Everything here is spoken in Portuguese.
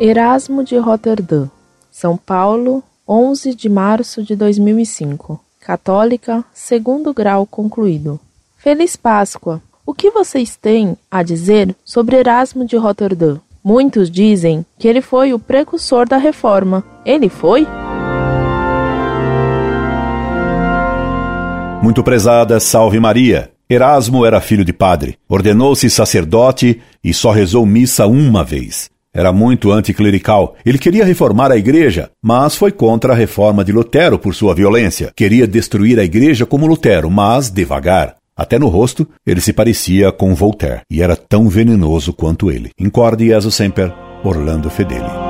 Erasmo de Roterdã, São Paulo, 11 de março de 2005. Católica, segundo grau concluído. Feliz Páscoa! O que vocês têm a dizer sobre Erasmo de Roterdã? Muitos dizem que ele foi o precursor da reforma. Ele foi? Muito prezada, salve Maria. Erasmo era filho de padre, ordenou-se sacerdote e só rezou missa uma vez. Era muito anticlerical. Ele queria reformar a igreja, mas foi contra a reforma de Lutero por sua violência. Queria destruir a igreja como Lutero, mas devagar. Até no rosto, ele se parecia com Voltaire e era tão venenoso quanto ele. Incorde Jesus Semper, Orlando Fedeli.